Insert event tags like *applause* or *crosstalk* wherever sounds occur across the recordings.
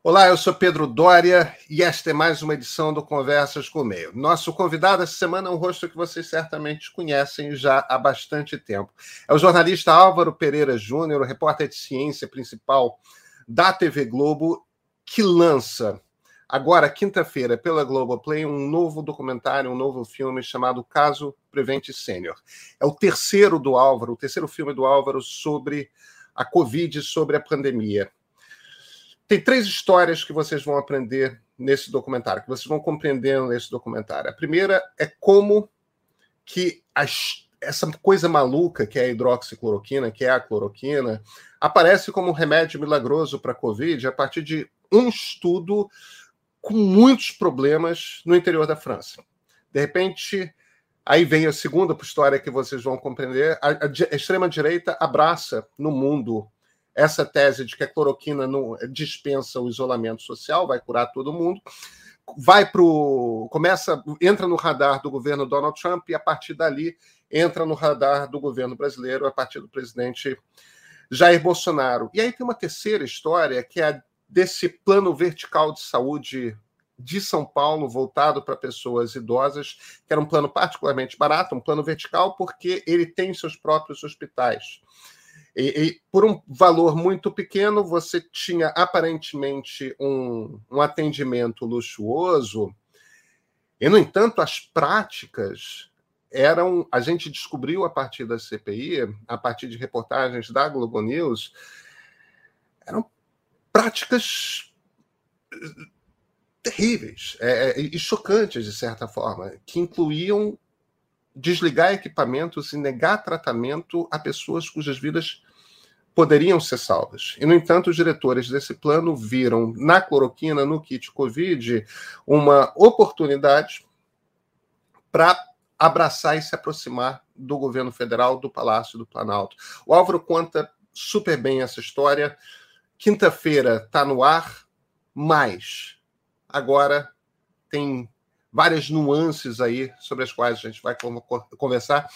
Olá, eu sou Pedro Dória e esta é mais uma edição do Conversas com o Meio. Nosso convidado essa semana é um rosto que vocês certamente conhecem já há bastante tempo. É o jornalista Álvaro Pereira Júnior, repórter de ciência principal da TV Globo, que lança agora, quinta-feira, pela Globoplay, um novo documentário, um novo filme chamado Caso Prevente Sênior. É o terceiro do Álvaro, o terceiro filme do Álvaro sobre a Covid, sobre a pandemia. Tem três histórias que vocês vão aprender nesse documentário, que vocês vão compreendendo nesse documentário. A primeira é como que essa coisa maluca que é a hidroxicloroquina, que é a cloroquina, aparece como um remédio milagroso para a Covid a partir de um estudo com muitos problemas no interior da França. De repente, aí vem a segunda história que vocês vão compreender. A, a extrema-direita abraça no mundo essa tese de que a cloroquina não dispensa o isolamento social, vai curar todo mundo, vai para começa, entra no radar do governo Donald Trump e a partir dali entra no radar do governo brasileiro a partir do presidente Jair Bolsonaro. E aí tem uma terceira história que é desse plano vertical de saúde de São Paulo voltado para pessoas idosas, que era um plano particularmente barato, um plano vertical, porque ele tem seus próprios hospitais. E, e, por um valor muito pequeno, você tinha aparentemente um, um atendimento luxuoso, e, no entanto, as práticas eram. A gente descobriu a partir da CPI, a partir de reportagens da Globo News, eram práticas eh, terríveis é, é, e chocantes, de certa forma, que incluíam desligar equipamentos e negar tratamento a pessoas cujas vidas poderiam ser salvas. E, no entanto, os diretores desse plano viram na cloroquina, no kit Covid, uma oportunidade para abraçar e se aproximar do governo federal, do Palácio do Planalto. O Álvaro conta super bem essa história. Quinta-feira está no ar, mas agora tem várias nuances aí sobre as quais a gente vai conversar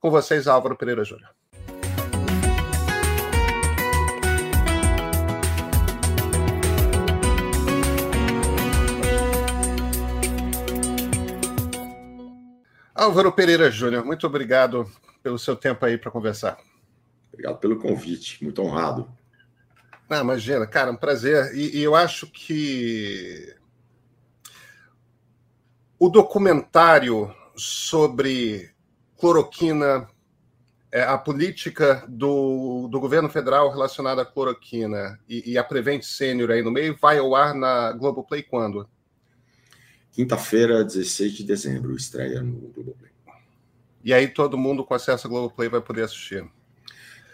com vocês, Álvaro Pereira Júnior. Álvaro Pereira Júnior, muito obrigado pelo seu tempo aí para conversar. Obrigado pelo convite, muito honrado. Ah, imagina, cara, um prazer. E, e eu acho que o documentário sobre cloroquina, é, a política do, do governo federal relacionada à cloroquina e, e a Prevent Senior aí no meio, vai ao ar na Globoplay quando? Quinta-feira, 16 de dezembro, estreia no Globoplay. E aí todo mundo com acesso ao Globoplay vai poder assistir.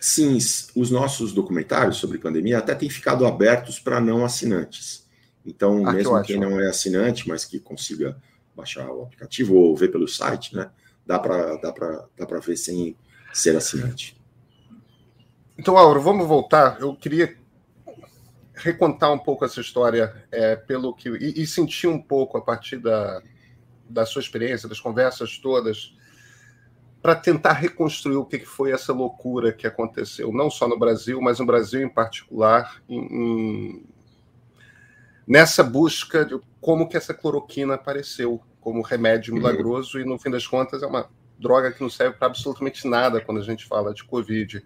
Sim, os nossos documentários sobre pandemia até têm ficado abertos para não assinantes. Então, ah, mesmo que quem não é assinante, mas que consiga baixar o aplicativo ou ver pelo site, né, dá para dá dá ver sem ser assinante. Então, Auro, vamos voltar. Eu queria recontar um pouco essa história é, pelo que e, e, sentir um pouco a partir da, da sua experiência, das conversas todas, para tentar reconstruir o que foi essa loucura que aconteceu, não só no Brasil, mas no Brasil em particular, em, em, nessa busca de como que essa cloroquina apareceu como remédio uhum. milagroso uhum. e no fim das contas é uma droga que não serve para absolutamente nada quando a gente fala de Covid.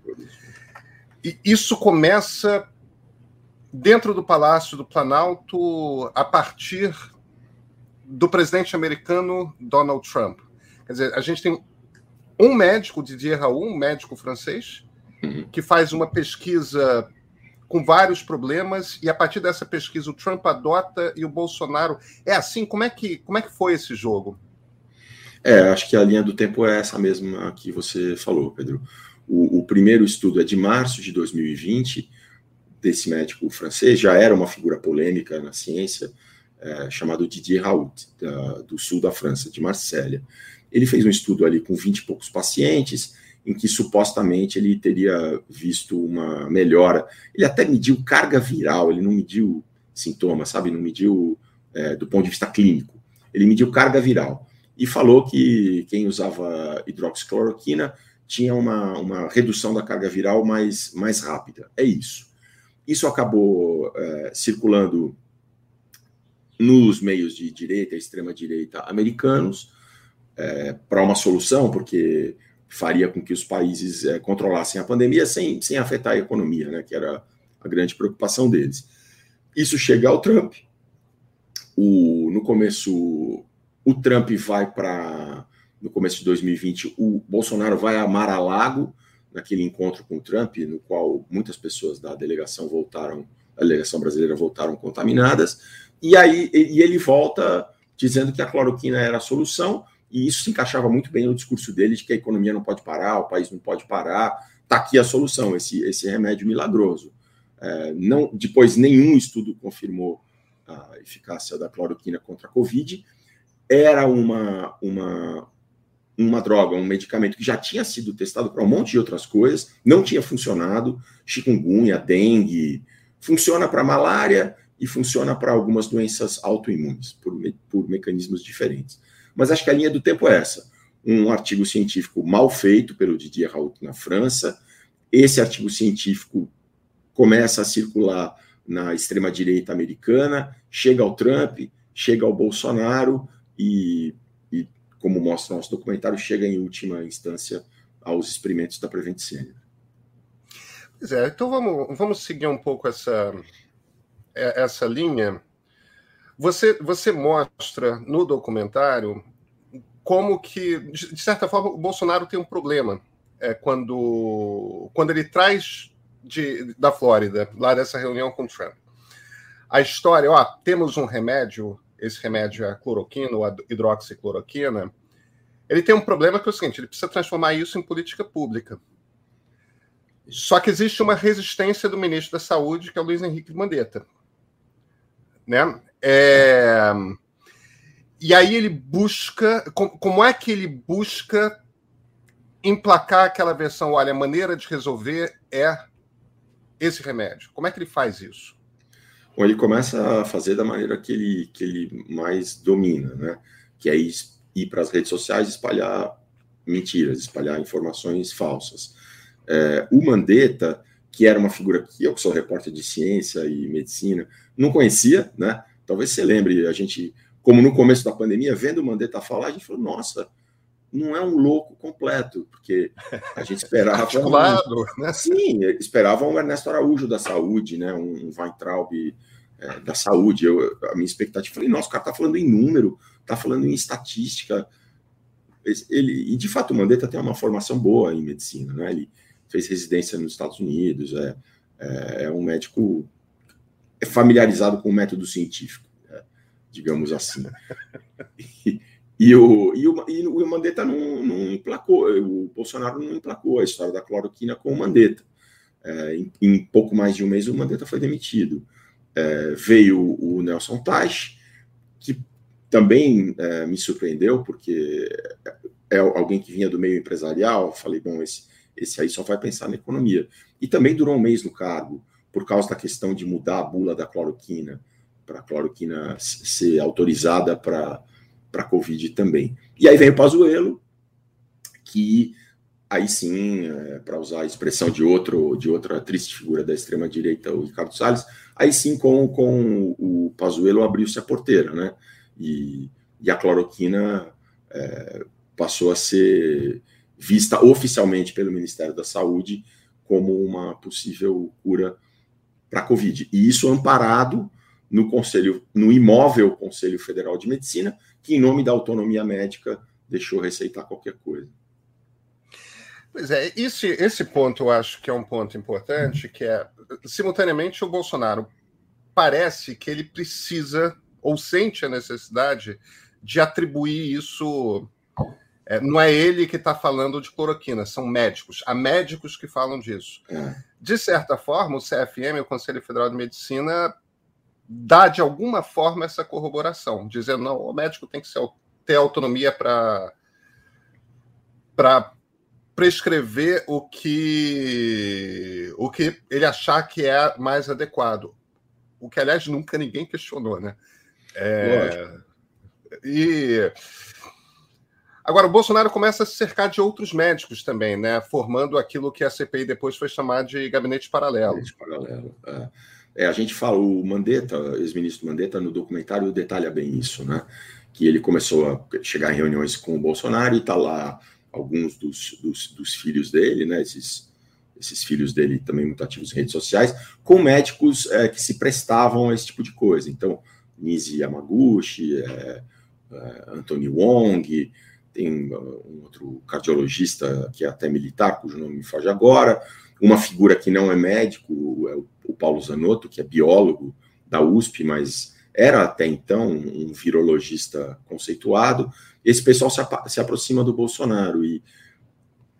E isso começa dentro do Palácio do Planalto a partir do presidente americano Donald Trump. Quer dizer, a gente tem um médico, Didier Raoult, um médico francês, uhum. que faz uma pesquisa com vários problemas e a partir dessa pesquisa o Trump adota e o Bolsonaro é assim. Como é que como é que foi esse jogo? É, acho que a linha do tempo é essa mesma que você falou, Pedro. O, o primeiro estudo é de março de 2020 desse médico francês, já era uma figura polêmica na ciência, é, chamado Didier Raoult, da, do sul da França, de Marsella. Ele fez um estudo ali com 20 e poucos pacientes, em que supostamente ele teria visto uma melhora. Ele até mediu carga viral, ele não mediu sintomas, sabe? Não mediu é, do ponto de vista clínico. Ele mediu carga viral e falou que quem usava hidroxicloroquina tinha uma, uma redução da carga viral mais, mais rápida. É isso. Isso acabou é, circulando nos meios de direita extrema-direita americanos é, para uma solução, porque faria com que os países é, controlassem a pandemia sem, sem afetar a economia, né, que era a grande preocupação deles. Isso chega ao Trump. O, no começo, o Trump vai para. No começo de 2020, o Bolsonaro vai a Mar-a-Lago, naquele encontro com o Trump, no qual muitas pessoas da delegação voltaram, a delegação brasileira voltaram contaminadas. E aí e ele volta dizendo que a cloroquina era a solução, e isso se encaixava muito bem no discurso dele de que a economia não pode parar, o país não pode parar, está aqui a solução, esse, esse remédio milagroso. É, não, depois, nenhum estudo confirmou a eficácia da cloroquina contra a Covid. Era uma, uma, uma droga, um medicamento que já tinha sido testado para um monte de outras coisas, não tinha funcionado, chikungunya, dengue, funciona para malária e funciona para algumas doenças autoimunes, por, por mecanismos diferentes. Mas acho que a linha do tempo é essa. Um artigo científico mal feito pelo Didier Raoult na França, esse artigo científico começa a circular na extrema-direita americana, chega ao Trump, chega ao Bolsonaro e, como mostra nosso documentário, chega em última instância aos experimentos da Prevent Senior. Pois é, então vamos, vamos seguir um pouco essa, é, essa linha. Você, você mostra no documentário como que, de certa forma, o Bolsonaro tem um problema é, quando, quando ele traz de, da Flórida, lá dessa reunião com Trump. A história, ó, temos um remédio, esse remédio é a cloroquina, ou a hidroxicloroquina, ele tem um problema que é o seguinte, ele precisa transformar isso em política pública. Só que existe uma resistência do ministro da Saúde, que é o Luiz Henrique Mandetta. Né? É... E aí ele busca. Como é que ele busca emplacar aquela versão? Olha, a maneira de resolver é esse remédio? Como é que ele faz isso? Bom, ele começa a fazer da maneira que ele, que ele mais domina, né? Que é ir, ir para as redes sociais espalhar mentiras, espalhar informações falsas. É, o Mandetta, que era uma figura que eu, que sou repórter de ciência e medicina, não conhecia, né? Talvez você lembre, a gente, como no começo da pandemia, vendo o Mandetta falar, a gente falou, nossa, não é um louco completo, porque a gente *laughs* esperava. um, né? Sim, esperava um Ernesto Araújo da saúde, né? um Weintraub é, da saúde. Eu, a minha expectativa, falei, nossa, o cara está falando em número, está falando em estatística. Ele, e de fato, o Mandetta tem uma formação boa em medicina, né? Ele fez residência nos Estados Unidos, é, é, é um médico familiarizado com o método científico, né? digamos assim. *laughs* E, e o, e o, e o Mandetta não, não emplacou, o Bolsonaro não emplacou a história da cloroquina com o Mandetta. É, em, em, pouco mais de um mês, o Mandetta foi demitido. É, veio o Nelson Teich, que também é, me surpreendeu, porque é alguém que vinha do meio empresarial. Falei, bom, esse, esse aí só vai pensar na economia. E também durou um mês no cargo, por causa da questão de mudar a bula da cloroquina, para a cloroquina ser autorizada para para a Covid também. E aí vem o Pazuello, que aí sim, é, para usar a expressão de outro de outra triste figura da extrema direita, o Ricardo Salles, aí sim com, com o Pazuello abriu-se a porteira, né? E, e a cloroquina é, passou a ser vista oficialmente pelo Ministério da Saúde como uma possível cura para a Covid. E isso amparado no Conselho, no imóvel Conselho Federal de Medicina, que, em nome da autonomia médica, deixou receitar qualquer coisa. Pois é, esse, esse ponto eu acho que é um ponto importante, que é, simultaneamente, o Bolsonaro parece que ele precisa ou sente a necessidade de atribuir isso. É, não é ele que está falando de cloroquina, são médicos. Há médicos que falam disso. É. De certa forma, o CFM, o Conselho Federal de Medicina, dá de alguma forma essa corroboração, dizendo não, o médico tem que ser, ter autonomia para para prescrever o que o que ele achar que é mais adequado, o que aliás nunca ninguém questionou, né? É, e Agora, o Bolsonaro começa a se cercar de outros médicos também, né? Formando aquilo que a CPI depois foi chamar de gabinete paralelo. Gabinete paralelo. É. É, a gente fala, o Mandetta, ex-ministro Mandetta, no documentário detalha bem isso, né? Que ele começou a chegar em reuniões com o Bolsonaro e tá lá alguns dos, dos, dos filhos dele, né? Esses, esses filhos dele também muito ativos em redes sociais, com médicos é, que se prestavam a esse tipo de coisa. Então, Nisi Yamaguchi, é, é, Anthony Wong, tem um outro cardiologista que é até militar, cujo nome me foge agora, uma figura que não é médico, é o Paulo Zanotto, que é biólogo da USP, mas era até então um virologista conceituado. Esse pessoal se, se aproxima do Bolsonaro e,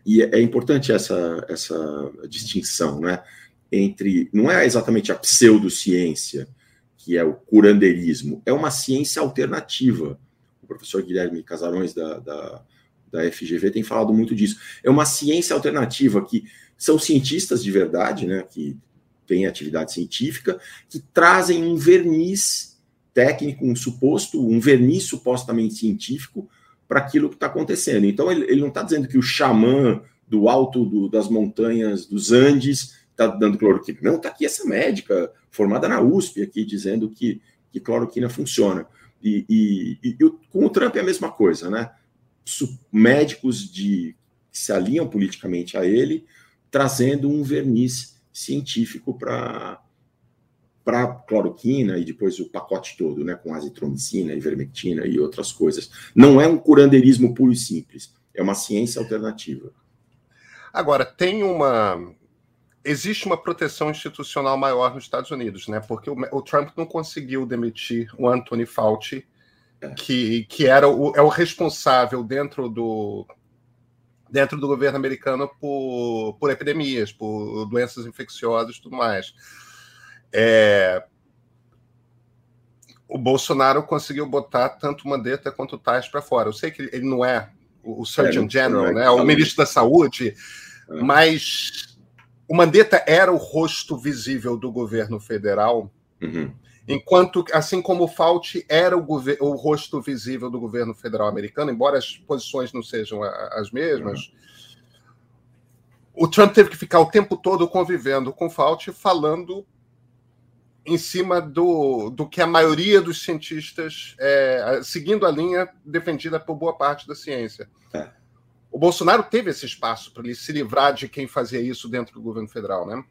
e é importante essa, essa distinção, né? Entre não é exatamente a pseudociência, que é o curandeirismo, é uma ciência alternativa o professor Guilherme Casarões, da, da, da FGV, tem falado muito disso. É uma ciência alternativa que são cientistas de verdade, né, que têm atividade científica, que trazem um verniz técnico, um suposto, um verniz supostamente científico para aquilo que está acontecendo. Então, ele, ele não está dizendo que o xamã do alto do, das montanhas dos Andes está dando cloroquina. Não, está aqui essa médica formada na USP aqui dizendo que, que cloroquina funciona. E, e, e, com o Trump é a mesma coisa, né? Médicos de, que se alinham politicamente a ele, trazendo um verniz científico para para cloroquina e depois o pacote todo, né, com azitromicina, ivermectina e outras coisas. Não é um curandeirismo puro e simples, é uma ciência alternativa. Agora, tem uma existe uma proteção institucional maior nos Estados Unidos, né? Porque o, o Trump não conseguiu demitir o Anthony Fauci, é. que, que era o, é o responsável dentro do dentro do governo americano por, por epidemias, por doenças infecciosas e tudo mais. É, o Bolsonaro conseguiu botar tanto Mandetta quanto o Tais para fora. Eu sei que ele não é o Surgeon é, General, é, né? o ministro da Saúde, é. mas o Mandetta era o rosto visível do governo federal, uhum. enquanto, assim como o Fauci era o, o, rosto visível do governo federal americano, embora as posições não sejam as mesmas, uhum. o Trump teve que ficar o tempo todo convivendo com o Fauci, falando em cima do, do que a maioria dos cientistas, é, seguindo a linha defendida por boa parte da ciência. É. O Bolsonaro teve esse espaço para ele se livrar de quem fazia isso dentro do governo federal, né?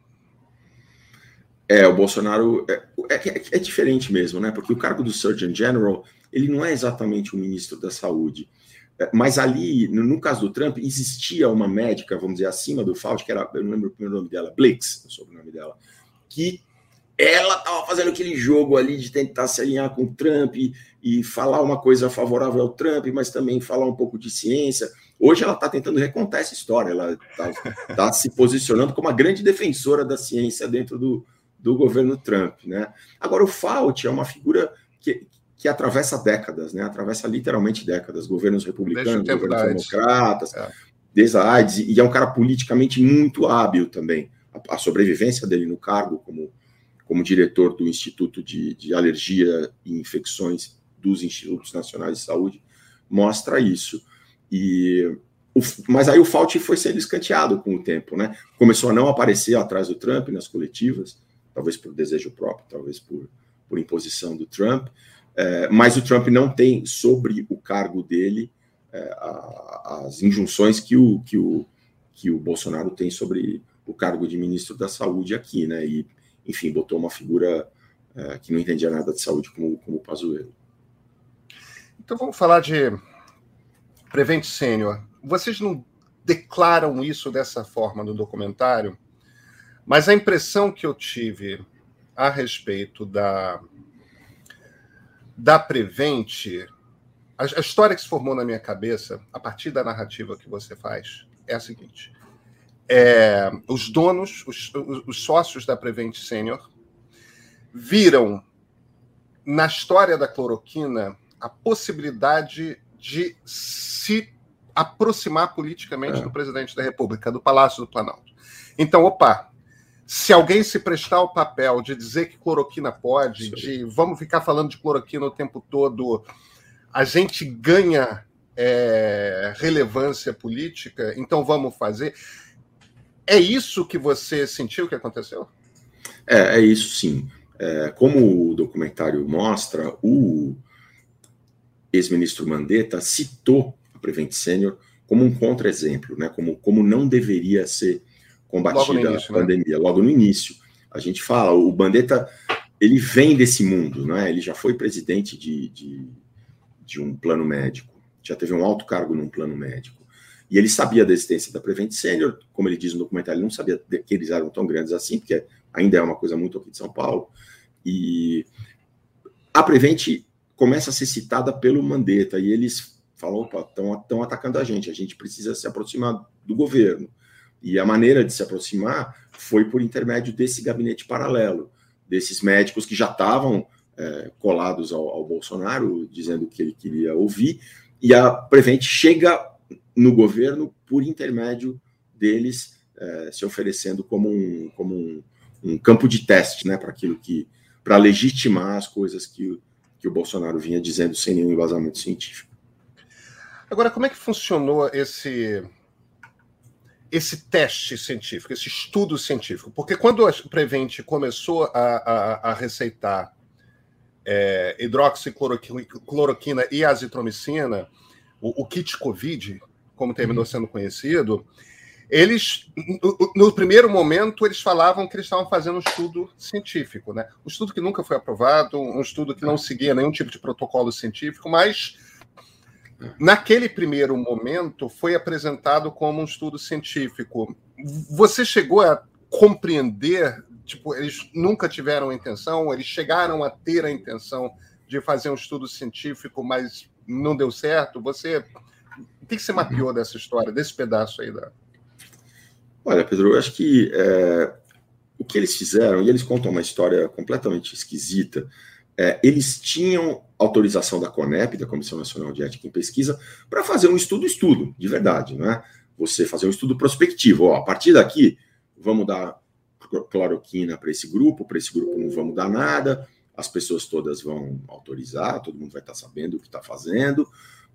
É, o Bolsonaro é, é, é, diferente mesmo, né? Porque o cargo do Surgeon General ele não é exatamente o ministro da Saúde. É, mas ali, no, caso do Trump, existia uma médica, vamos dizer, acima do Fauci, que era, eu não lembro o primeiro nome dela, Blix, o sobrenome dela, que ela estava fazendo aquele jogo ali de tentar se alinhar com o Trump e, falar uma coisa favorável ao Trump, mas também falar um pouco de ciência. Hoje ela está tentando recontar essa história, ela está tá se posicionando como uma grande defensora da ciência dentro do, do governo Trump. Né? Agora, o Fauci é uma figura que, que atravessa décadas, né? atravessa literalmente décadas, governos republicanos, governos democratas, é. desde a AIDS, e é um cara politicamente muito hábil também. A, a sobrevivência dele no cargo como como diretor do Instituto de, de Alergia e Infecções dos Institutos Nacionais de Saúde, mostra isso. E mas aí o Fauci foi sendo escanteado com o tempo, né? Começou a não aparecer atrás do Trump nas coletivas, talvez por desejo próprio, talvez por, por imposição do Trump, é, mas o Trump não tem sobre o cargo dele é, a, as injunções que o, que, o, que o Bolsonaro tem sobre o cargo de ministro da Saúde aqui, né? E enfim, botou uma figura é, que não entendia nada de saúde como, como o Pazuello. Então vamos falar de Prevent Senior. Vocês não declaram isso dessa forma no documentário, mas a impressão que eu tive a respeito da da Prevent, a, a história que se formou na minha cabeça a partir da narrativa que você faz é a seguinte: é, os donos, os, os, sócios da Prevent Senior, viram na história da cloroquina a possibilidade de se aproximar politicamente é. do presidente da República, do Palácio do Planalto. Então, opa, se alguém se prestar o papel de dizer que cloroquina pode, Sim. de vamos ficar falando de cloroquina o tempo todo, a gente ganha é, relevância política, então vamos fazer. É isso que você sentiu que aconteceu? É, é isso sim. É, como o documentário mostra, o ex-ministro Mandetta citou a Prevent Senior como um contra-exemplo, né? como, como não deveria ser combatida início, a né? pandemia, né? logo no início. A gente fala, o Mandetta, ele vem desse mundo, né? ele já foi presidente de, de, de um plano médico, já teve um alto cargo num plano médico. E ele sabia da existência da Prevent Senior, como ele diz no documentário, ele não sabia que eles eram tão grandes assim, porque ainda é uma coisa muito aqui de São Paulo. E a Prevent começa a ser citada pelo Mandetta, e eles falam, opa, estão atacando a gente, a gente precisa se aproximar do governo. E a maneira de se aproximar foi por intermédio desse gabinete paralelo, desses médicos que já estavam é, colados ao, ao, Bolsonaro, dizendo que ele queria ouvir, e a Prevent chega no governo por intermédio deles, é, se oferecendo como um, como um, um campo de teste, né, para aquilo que, para legitimar as coisas que, que o Bolsonaro vinha dizendo sem nenhum embasamento científico. Agora, como é que funcionou esse esse teste científico, esse estudo científico? Porque quando a Prevent começou a, a, a receitar é, hidroxicloroquina e azitromicina, o, o, kit COVID, como terminou uhum. sendo conhecido, eles, no, no, primeiro momento, eles falavam que eles estavam fazendo um estudo científico, né? Um estudo que nunca foi aprovado, um estudo que não seguia nenhum tipo de protocolo científico, mas naquele primeiro momento foi apresentado como um estudo científico. Você chegou a compreender, tipo, eles nunca tiveram a intenção, eles chegaram a ter a intenção de fazer um estudo científico, mas não deu certo. Você, o que você mapeou dessa história, desse pedaço aí da? Olha, Pedro, eu acho que é, o que eles fizeram, e eles contam uma história completamente esquisita. É, eles tinham autorização da CONEP, da Comissão Nacional de Ética em Pesquisa, para fazer um estudo, estudo, de verdade, não é? Você fazer um estudo prospectivo. Ó, a partir daqui, vamos dar cloroquina para esse grupo, para esse grupo não vamos dar nada, as pessoas todas vão autorizar, todo mundo vai estar sabendo o que está fazendo,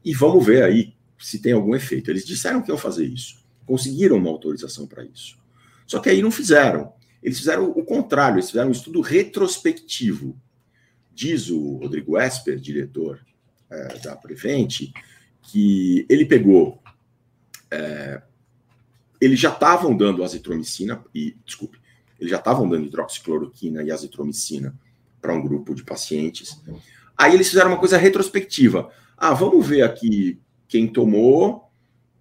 e vamos ver aí se tem algum efeito. Eles disseram que iam fazer isso, conseguiram uma autorização para isso. Só que aí não fizeram. Eles fizeram o contrário, eles fizeram um estudo retrospectivo. Diz o Rodrigo Esper, diretor é, da Prevent, que ele pegou. É, eles já estavam dando azitromicina, e, desculpe, eles já estavam dando hidroxicloroquina e azitromicina para um grupo de pacientes. Aí eles fizeram uma coisa retrospectiva. Ah, vamos ver aqui quem tomou.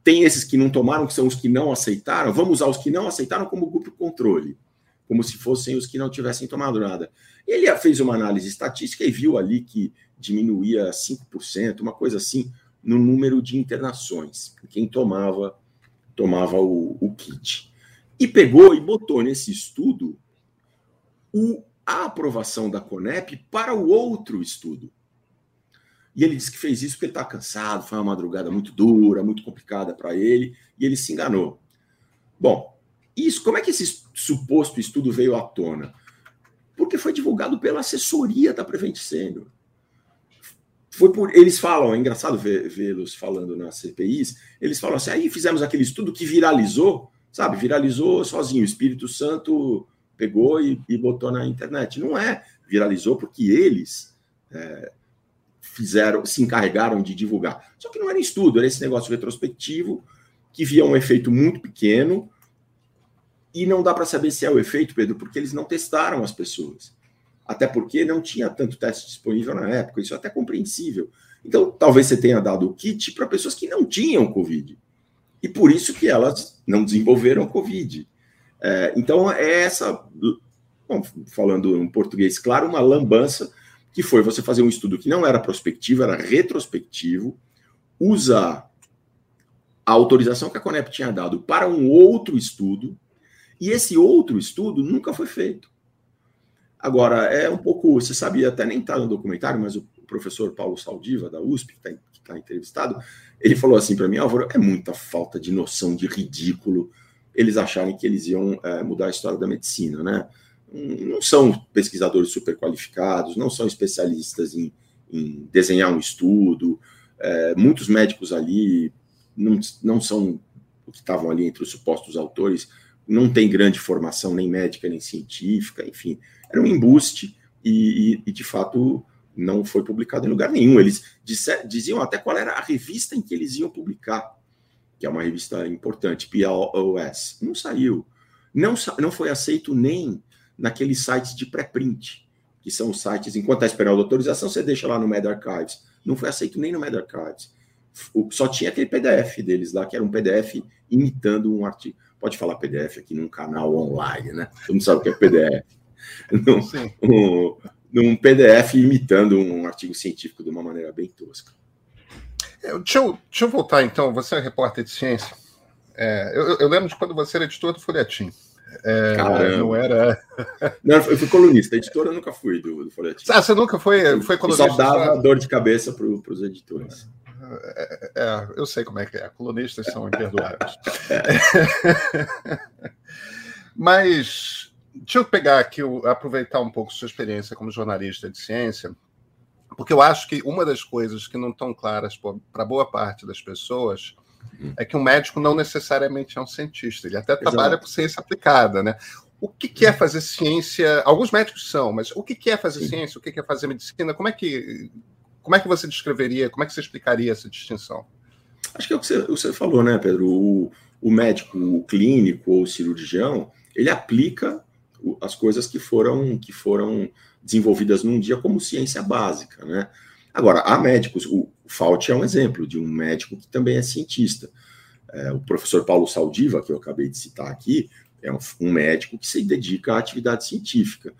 Tem esses que não tomaram, que são os que não aceitaram. Vamos usar os que não aceitaram como grupo controle, como se fossem os que não tivessem tomado nada. Ele fez uma análise estatística e viu ali que diminuía 5%, uma coisa assim, no número de internações, quem tomava tomava o, o kit. E pegou e botou nesse estudo o, a aprovação da CONEP para o outro estudo. E ele disse que fez isso porque ele está cansado, foi uma madrugada muito dura, muito complicada para ele, e ele se enganou. Bom, isso, como é que esse suposto estudo veio à tona? porque foi divulgado pela assessoria da Prevent Senior. Foi por, eles falam, é engraçado vê-los falando nas CPIs, eles falam assim, aí fizemos aquele estudo que viralizou, sabe, viralizou sozinho, o Espírito Santo pegou e, e botou na internet. Não é, viralizou porque eles é, fizeram, se encarregaram de divulgar. Só que não era estudo, era esse negócio retrospectivo que via um efeito muito pequeno, e não dá para saber se é o efeito, Pedro, porque eles não testaram as pessoas. Até porque não tinha tanto teste disponível na época, isso é até compreensível. Então, talvez você tenha dado o kit para pessoas que não tinham Covid. E por isso que elas não desenvolveram Covid. É, então, é essa, bom, falando em português claro, uma lambança que foi você fazer um estudo que não era prospectivo, era retrospectivo, usa a autorização que a Conep tinha dado para um outro estudo, e esse outro estudo nunca foi feito. Agora, é um pouco, você sabe, até nem está no documentário, mas o professor Paulo Saldiva, da USP, que está tá entrevistado, ele falou assim para mim, Álvaro, é muita falta de noção de ridículo eles acharem que eles iam é, mudar a história da medicina, né? Não são pesquisadores super qualificados, não são especialistas em, em desenhar um estudo, É, muitos médicos ali não, não são o que estavam ali entre os supostos autores, não tem grande formação nem médica nem científica, enfim, era um embuste e, e, e de fato não foi publicado em lugar nenhum. Eles diziam até qual era a revista em que eles iam publicar, que é uma revista importante, PLOS. Não saiu. Não, não foi aceito nem naqueles sites de pré-print, que são os sites, enquanto está esperando a autorização, você deixa lá no MedArchives. Não foi aceito nem no MedArchives. Só tinha aquele PDF deles lá, que era um PDF imitando um artigo. Pode falar PDF aqui num canal online, né? Todo mundo sabe o que é PDF. *laughs* Não, um, num PDF imitando um artigo científico de uma maneira bem tosca. É, deixa, eu, deixa eu voltar então. Você é repórter de ciência. É, eu, eu, lembro de quando você era editor do Folhetim. É, não era. *laughs* não, eu fui colunista. Editor eu nunca fui do, do Folhetim. Ah, você nunca foi, foi colunista? Só dava dor de cabeça para os editores. É, é, eu sei como é que é. Colunistas são imperdoáveis. *laughs* Mas deixa eu pegar aqui, aproveitar um pouco sua experiência como jornalista de ciência, porque eu acho que uma das coisas que não estão claras para boa parte das pessoas é que um médico não necessariamente é um cientista, ele até Exato. trabalha com ciência aplicada, né? O que, que é fazer ciência? Alguns médicos são, mas o que, que é fazer Sim. ciência? O que, que é fazer medicina? Como é que como é que você descreveria? Como é que você explicaria essa distinção? Acho que é o que você, você falou, né, Pedro? O, o médico, o clínico ou o cirurgião, ele aplica as coisas que foram que foram desenvolvidas num dia como ciência básica, né? Agora, há médicos, o Fauci é um exemplo de um médico que também é cientista. É, o professor Paulo Saldiva, que eu acabei de citar aqui, é um, um, médico que se dedica à atividade científica.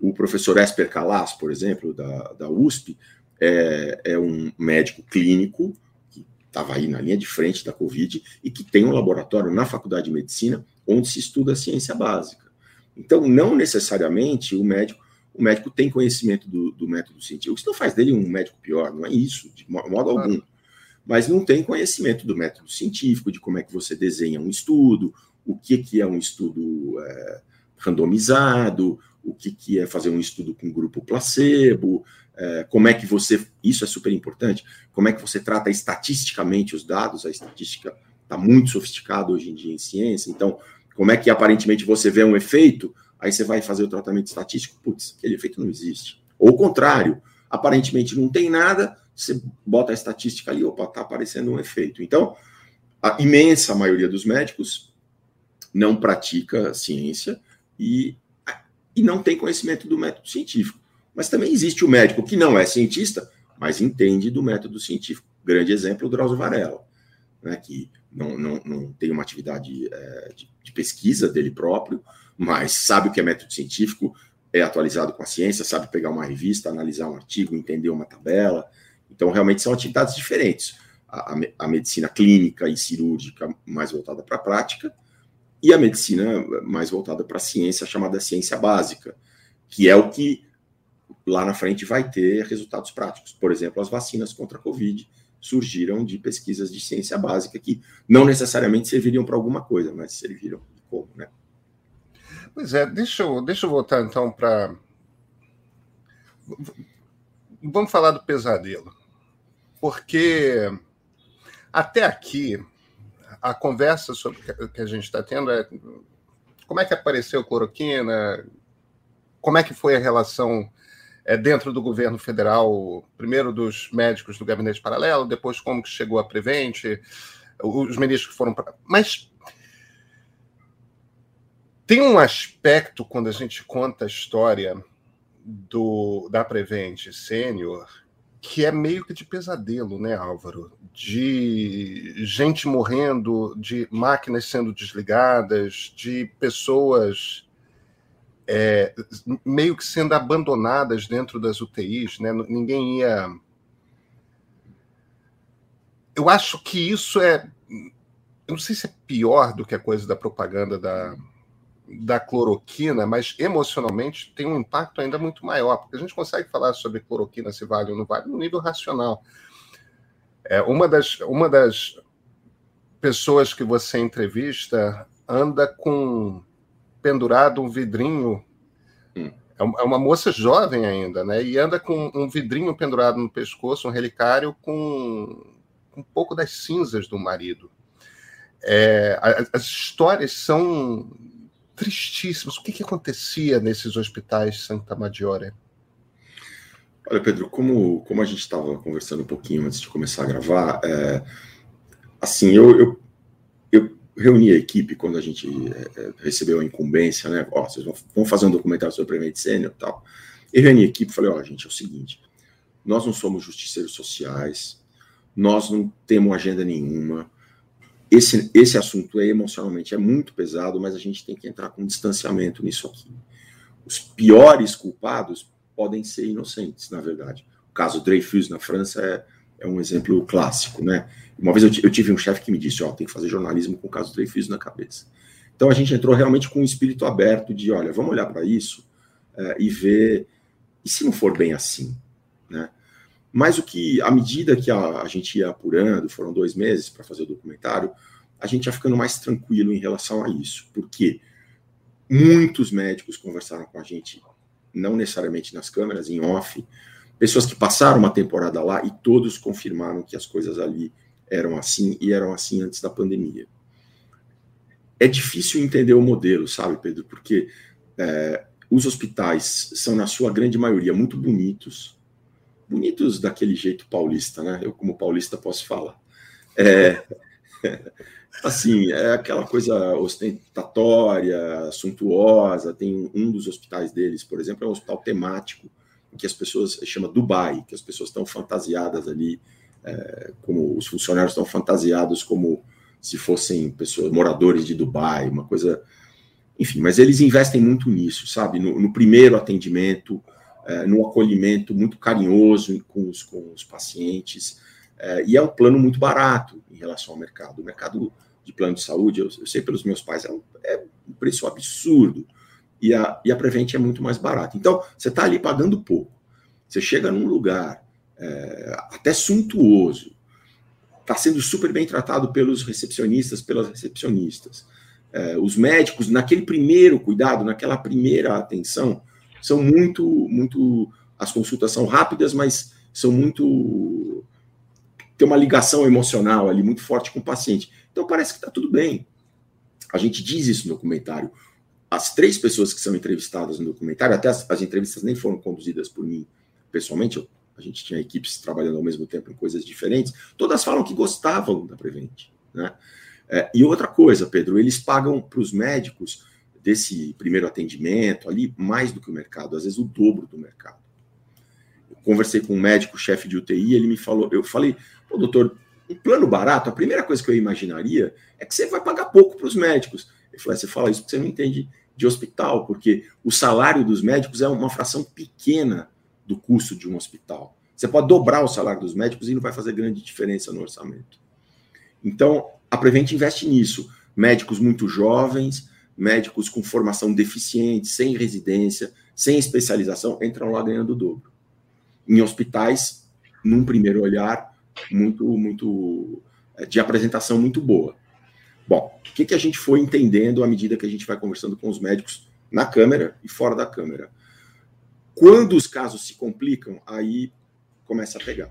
O professor Esper Calas, por exemplo, da, da USP, é, é um médico clínico que estava aí na linha de frente da Covid e que tem um laboratório na Faculdade de Medicina onde se estuda a ciência básica. Então, não necessariamente o médico, o médico tem conhecimento do, do método científico. Isso não faz dele um médico pior, não é isso, de modo algum. Mas não tem conhecimento do método científico, de como é que você desenha um estudo, o que, que é um estudo é, randomizado, o que, que é fazer um estudo com grupo placebo, é, como é que você. Isso é super importante. Como é que você trata estatisticamente os dados? A estatística está muito sofisticada hoje em dia em ciência, então como é que aparentemente você vê um efeito, aí você vai fazer o tratamento estatístico, putz, aquele efeito não existe. Ou o contrário, aparentemente não tem nada, você bota a estatística ali, opa, está aparecendo um efeito. Então, a imensa maioria dos médicos não pratica ciência e, e não tem conhecimento do método científico. Mas também existe o médico que não é cientista, mas entende do método científico. Grande exemplo, o Drauzio Varela, né, que não, não, não tem uma atividade é, de, de, pesquisa dele próprio, mas sabe o que é método científico, é atualizado com a ciência, sabe pegar uma revista, analisar um artigo, entender uma tabela. Então, realmente são atividades diferentes. A, a, a medicina clínica e cirúrgica mais voltada para a prática, e a medicina mais voltada para a ciência, chamada ciência básica, que é o que lá na frente vai ter resultados práticos. Por exemplo, as vacinas contra a Covid surgiram de pesquisas de ciência básica que não necessariamente serviriam para alguma coisa, mas serviram como, né? Pois é, deixa eu, deixa eu voltar então para. Vamos falar do pesadelo. Porque até aqui, a conversa sobre que a gente está tendo é como é que apareceu cloroquina, como é que foi a relação é, dentro do governo federal, primeiro dos médicos do gabinete paralelo, depois como que chegou a Prevent, os ministros que foram para. Mas tem um aspecto quando a gente conta a história do da Prevent Sênior que é meio que de pesadelo, né, Álvaro? De gente morrendo, de máquinas sendo desligadas, de pessoas é, meio que sendo abandonadas dentro das UTIs, né? ninguém ia. Eu acho que isso é. Eu não sei se é pior do que a coisa da propaganda da, da cloroquina, mas emocionalmente tem um impacto ainda muito maior, porque a gente consegue falar sobre cloroquina, se vale ou não vale, no nível racional. É, uma, das, uma das pessoas que você entrevista anda com pendurado um vidrinho hum. É, é uma moça jovem ainda, né? E anda com um vidrinho pendurado no pescoço, um relicário com um pouco das cinzas do marido. É, as histórias são tristíssimas. O que, que acontecia nesses hospitais Santa Maggiore? Olha, Pedro, como, como a gente estava conversando um pouquinho antes de começar a gravar, é, assim, eu, eu, eu, reuni a equipe quando a gente é, é recebeu a incumbência, né? Ó, vocês vão, fazer um documentário sobre Prevent Sênior e tal. Eu reuni a equipe e falei, ó, gente, é o seguinte, nós não somos justiceiros sociais, nós não temos agenda nenhuma, esse, esse assunto é emocionalmente é muito pesado, mas a gente tem que entrar com distanciamento nisso aqui. Os piores culpados podem ser inocentes, na verdade. O caso Dreyfus na França é, é um exemplo clássico, né? Uma vez eu, eu tive um chefe que me disse, ó, tem que fazer jornalismo com o caso Dreyfus na cabeça. Então a gente entrou realmente com um espírito aberto de, olha, vamos olhar para isso é, e ver, e se não for bem assim, né? Mas o que, à medida que a, a gente ia apurando, foram dois meses para fazer o documentário, a gente ia ficando mais tranquilo em relação a isso, porque muitos médicos conversaram com a gente, não necessariamente nas câmeras, em off, pessoas que passaram uma temporada lá e todos confirmaram que as coisas ali eram assim e eram assim antes da pandemia. É difícil entender o modelo, sabe, Pedro? Porque é, os hospitais são, na sua grande maioria, muito bonitos, bonitos daquele jeito paulista, né? Eu, como paulista, posso falar. É, *laughs* assim, é aquela coisa ostentatória, suntuosa. Tem um dos hospitais deles, por exemplo, é um hospital temático, em que as pessoas chama Dubai, que as pessoas estão fantasiadas ali, é, como os funcionários estão fantasiados como se fossem pessoas moradores de Dubai, uma coisa, enfim. Mas eles investem muito nisso, sabe? No, no primeiro atendimento, é, no acolhimento muito carinhoso com os, com os pacientes. É, e é um plano muito barato em relação ao mercado. O mercado de plano de saúde, eu, eu sei pelos meus pais, é um, é um, preço absurdo. E a, e a Prevent é muito mais barato. Então, você está ali pagando pouco. Você chega num lugar é, até suntuoso, está sendo super bem tratado pelos recepcionistas, pelas recepcionistas. É, os médicos, naquele primeiro cuidado, naquela primeira atenção, são muito, muito. As consultas são rápidas, mas são muito. tem uma ligação emocional ali muito forte com o paciente. Então parece que está tudo bem. A gente diz isso no documentário. As três pessoas que são entrevistadas no documentário, até as, as entrevistas nem foram conduzidas por mim pessoalmente, eu, a gente tinha equipes trabalhando ao mesmo tempo em coisas diferentes, todas falam que gostavam da Prevent. Né? É, e outra coisa, Pedro, eles pagam para os médicos desse primeiro atendimento ali mais do que o mercado, às vezes o dobro do mercado. Eu conversei com um médico, chefe de UTI, ele me falou, eu falei, pô, doutor, um plano barato, a primeira coisa que eu imaginaria é que você vai pagar pouco para os médicos. Ele falou, você fala isso porque você não entende de hospital, porque o salário dos médicos é uma fração pequena do custo de um hospital. Você pode dobrar o salário dos médicos e não vai fazer grande diferença no orçamento. Então, a Prevent investe nisso. Médicos muito jovens, médicos com formação deficiente, sem residência, sem especialização, entram lá ganhando o dobro. Em hospitais, num primeiro olhar, muito, muito é, de apresentação muito boa. Bom, o que, que a gente foi entendendo à medida que a gente vai conversando com os médicos na câmera e fora da câmera? Quando os casos se complicam, aí começa a pegar.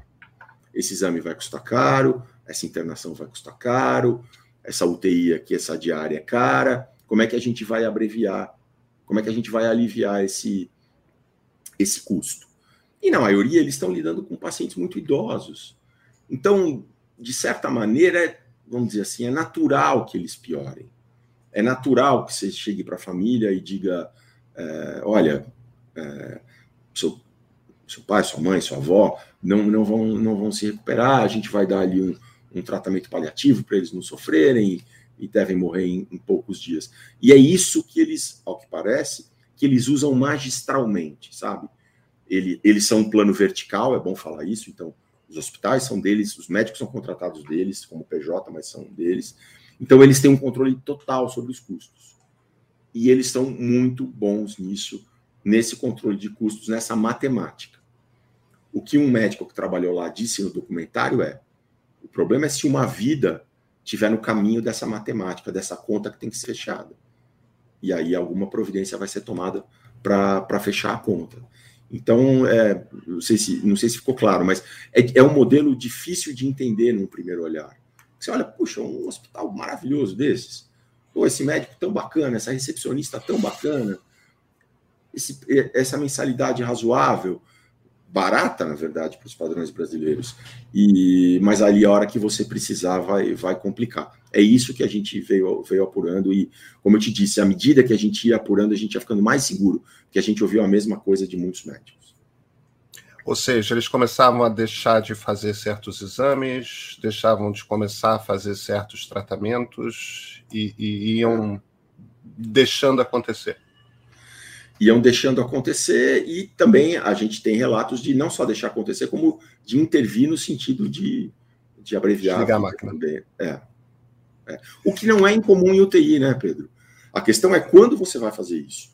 Esse exame vai custar caro, essa internação vai custar caro, essa UTI aqui, essa diária é cara, como é que a gente vai abreviar, como é que a gente vai aliviar esse, esse custo. E na maioria eles estão lidando com pacientes muito idosos. Então, de certa maneira, vamos dizer assim, é natural que eles piorem. É natural que você chegue para a família e diga: é, olha, é, seu, seu pai, sua mãe, sua avó não, não, vão, não vão se recuperar, a gente vai dar ali um, um tratamento paliativo para eles não sofrerem e devem morrer em, em, poucos dias. E é isso que eles, ao que parece, que eles usam magistralmente, sabe? Ele, eles são um plano vertical, é bom falar isso, então os hospitais são deles, os médicos são contratados deles, como PJ, mas são deles. Então eles têm um controle total sobre os custos. E eles são muito bons nisso, nesse controle de custos, nessa matemática. O que um médico que trabalhou lá disse no documentário é: o problema é se uma vida estiver no caminho dessa matemática, dessa conta que tem que ser fechada. E aí alguma providência vai ser tomada para fechar a conta. Então, é, não, sei se, não sei se ficou claro, mas é, é um modelo difícil de entender num primeiro olhar. Você olha, puxa, um hospital maravilhoso desses. Pô, esse médico tão bacana, essa recepcionista tão bacana, esse, essa mensalidade razoável, barata, na verdade, para os padrões brasileiros. E mas ali a hora que você precisar vai, vai complicar. É isso que a gente veio, veio apurando e, como eu te disse, à medida que a gente ia apurando, a gente ia ficando mais seguro, que a gente ouviu a mesma coisa de muitos médicos. Ou seja, eles começavam a deixar de fazer certos exames, deixavam de começar a fazer certos tratamentos e, e iam deixando acontecer iam deixando acontecer e também a gente tem relatos de não só deixar acontecer, como de intervir no sentido de, de abreviar. Desligar a máquina. Também. É, é. O que não é incomum em UTI, né, Pedro? A questão é quando você vai fazer isso.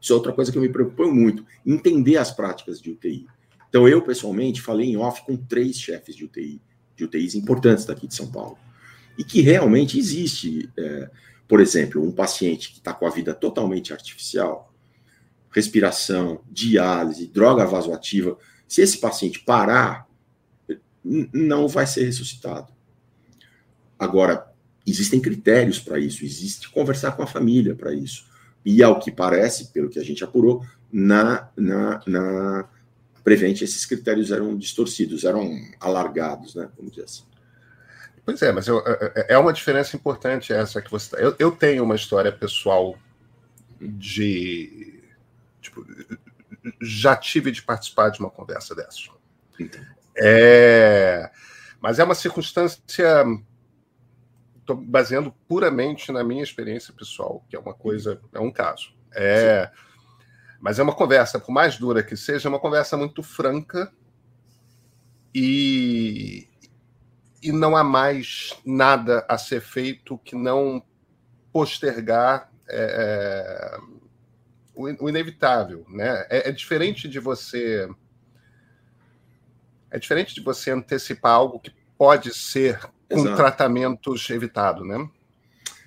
Isso é outra coisa que eu me preocupo muito, entender as práticas de UTI. Então, eu, pessoalmente, falei em off com três chefes de UTI, de UTIs importantes daqui de São Paulo. E que realmente existe, é, por exemplo, um paciente que está com a vida totalmente artificial, respiração, diálise, droga vasoativa, se esse paciente parar, não vai ser ressuscitado. Agora, existem critérios para isso, existe conversar com a família para isso. E ao que parece, pelo que a gente apurou, na, na, na Prevent esses critérios eram distorcidos, eram alargados, né? Vamos dizer assim. Pois é, mas eu, é, é, é uma diferença importante essa que você. Tá, eu, eu tenho uma história pessoal de Tipo, já tive de participar de uma conversa dessas. É, mas é uma circunstância. Estou baseando puramente na minha experiência pessoal, que é uma coisa, é um caso. É, mas é uma conversa, por mais dura que seja, é uma conversa muito franca e, e não há mais nada a ser feito que não postergar é, é o, inevitável, né? É, é, diferente de você é diferente de você antecipar algo que pode ser com Exato. tratamentos evitado, né?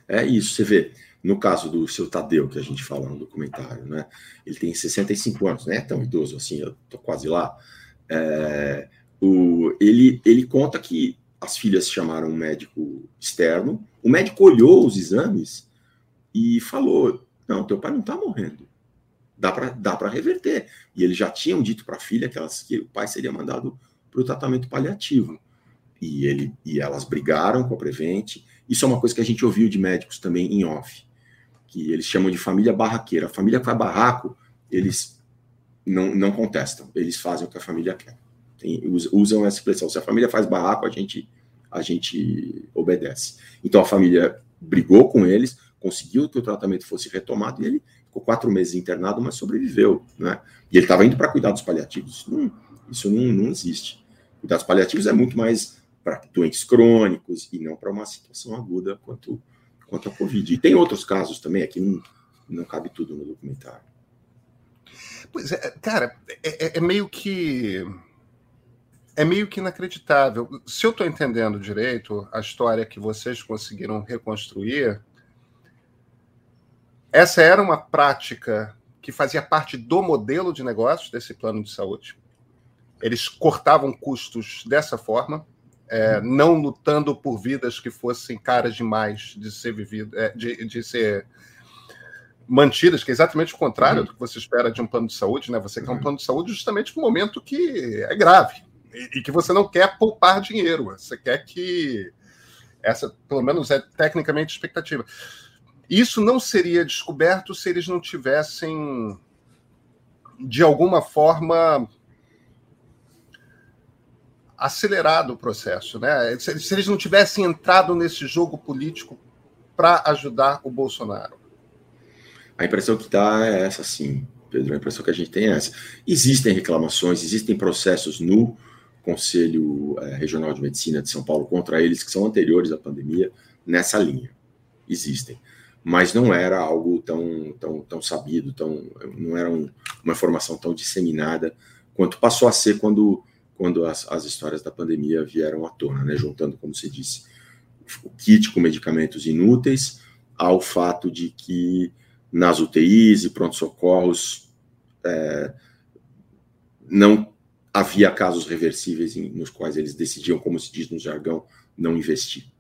É isso, você vê. No caso do seu Tadeu, que a gente fala no documentário, né? Ele tem 65 anos, não é tão idoso assim, eu tô quase lá. É, o, ele, ele conta que as filhas chamaram um médico externo, o médico olhou os exames e falou: Não, teu pai não está morrendo dá para dá reverter. E eles já tinham dito para a filha que, elas, que o pai seria mandado para o tratamento paliativo. E, ele, e elas brigaram com a Prevent. Isso é uma coisa que a gente ouviu de médicos também em off, que eles chamam de família barraqueira. A família que faz barraco, eles não, não contestam, eles fazem o que a família quer. Tem, usam essa expressão. Se a família faz barraco, a gente, a gente obedece. Então a família brigou com eles, conseguiu que o tratamento fosse retomado e ele ficou quatro meses internado, mas sobreviveu, né? E ele estava indo para cuidados paliativos. Isso, não, isso não, não existe. Cuidados paliativos é muito mais para doentes crônicos e não para uma situação aguda quanto, quanto a Covid. E tem outros casos também, aqui não, não cabe tudo no documentário. Pois é, cara, é, é, é meio que. É meio que inacreditável. Se eu estou entendendo direito a história que vocês conseguiram reconstruir, essa era uma prática que fazia parte do modelo de negócios desse plano de saúde. Eles cortavam custos dessa forma, é, não lutando por vidas que fossem caras demais de ser vivido, é, de, de ser mantidas, que é exatamente o contrário uhum. do que você espera de um plano de saúde, né? Você quer um uhum. plano de saúde justamente no momento que é grave e, e, que você não quer poupar dinheiro, você quer que essa, pelo menos, é tecnicamente expectativa. Isso não seria descoberto se eles não tivessem, de alguma forma, acelerado o processo, né? Se, se eles não tivessem entrado nesse jogo político para ajudar o Bolsonaro. A impressão que dá é essa, sim, Pedro. A impressão que a gente tem é essa. Existem reclamações, existem processos no Conselho eh, Regional de Medicina de São Paulo contra eles que são anteriores à pandemia nessa linha. Existem mas não era algo tão, tão, tão sabido, tão, não era um, uma informação tão disseminada quanto passou a ser quando, quando as, as histórias da pandemia vieram à tona, né? juntando, como você disse, o kit com medicamentos inúteis ao fato de que nas UTIs e pronto-socorros, é, não havia casos reversíveis em, nos quais eles decidiam, como se diz no jargão, não investir.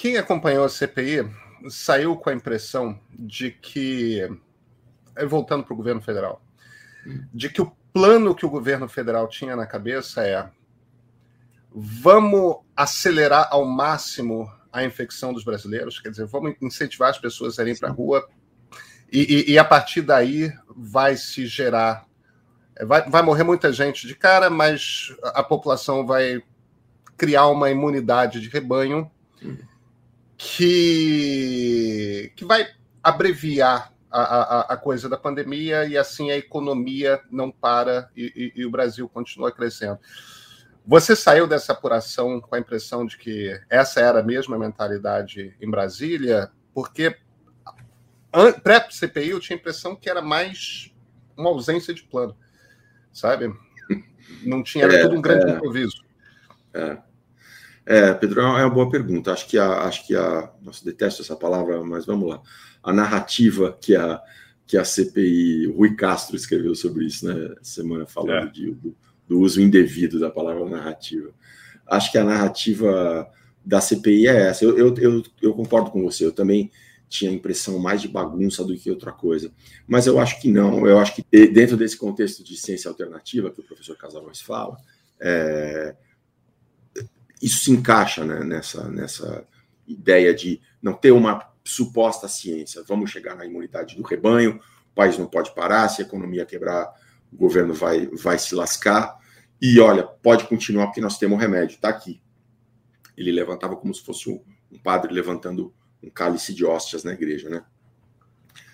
Quem acompanhou a CPI saiu com a impressão de que, voltando para o governo federal, de que o plano que o governo federal tinha na cabeça é vamos acelerar ao máximo a infecção dos brasileiros, quer dizer, vamos incentivar as pessoas a irem para a rua e, e, e, a partir daí vai se gerar, vai, vai morrer muita gente de cara, mas a população vai criar uma imunidade de rebanho que, que vai abreviar a, a, a, coisa da pandemia e assim a economia não para e, e, e, o Brasil continua crescendo. Você saiu dessa apuração com a impressão de que essa era a mesma mentalidade em Brasília? Porque pré-CPI eu tinha a impressão que era mais uma ausência de plano, sabe? Não tinha, era é, tudo um grande é, improviso. É. É, Pedro, é uma boa pergunta. Acho que a, acho que a, nossa, detesto essa palavra, mas vamos lá. A narrativa que a que a CPI, Rui Castro escreveu sobre isso, né? Semana falando é. de, do, do, uso indevido da palavra narrativa. Acho que a narrativa da CPI é essa. Eu, eu, eu, eu concordo com você. Eu também tinha a impressão mais de bagunça do que outra coisa. Mas eu acho que não. Eu acho que dentro desse contexto de ciência alternativa que o professor Casalões fala, é, isso se encaixa né, nessa, nessa ideia de não ter uma suposta ciência. Vamos chegar na imunidade do rebanho, o país não pode parar, se a economia quebrar, o governo vai, vai se lascar. E olha, pode continuar porque nós temos remédio, está aqui. Ele levantava como se fosse um, um padre levantando um cálice de hóstias na igreja, né?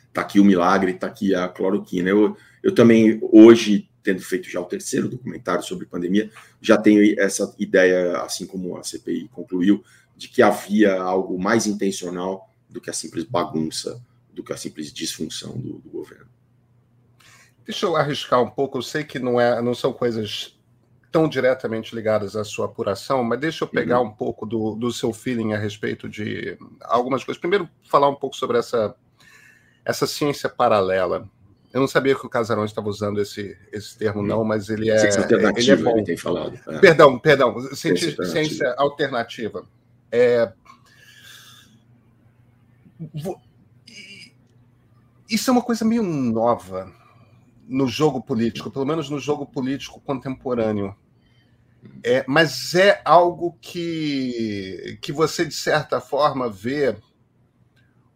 Está aqui o milagre, está aqui a cloroquina. Eu, eu também, hoje, tendo feito já o terceiro documentário sobre pandemia, já tenho essa ideia, assim como a CPI concluiu, de que havia algo mais intencional do que a simples bagunça, do que a simples disfunção do, do governo. Deixa eu arriscar um pouco, eu sei que não, é, não são coisas tão diretamente ligadas à sua apuração, mas deixa eu pegar uhum. um pouco do, do seu feeling a respeito de algumas coisas. Primeiro, falar um pouco sobre essa, essa ciência paralela. Eu não sabia que o Casarões estava usando esse, esse termo, não, mas ele é. Ciência alternativa, ele, é bom. ele tem falado. É. Perdão, perdão. Ciência, ciência, ciência alternativa. É... Isso é uma coisa meio nova no jogo político, pelo menos no jogo político contemporâneo. É, mas é algo que, que você, de certa forma, vê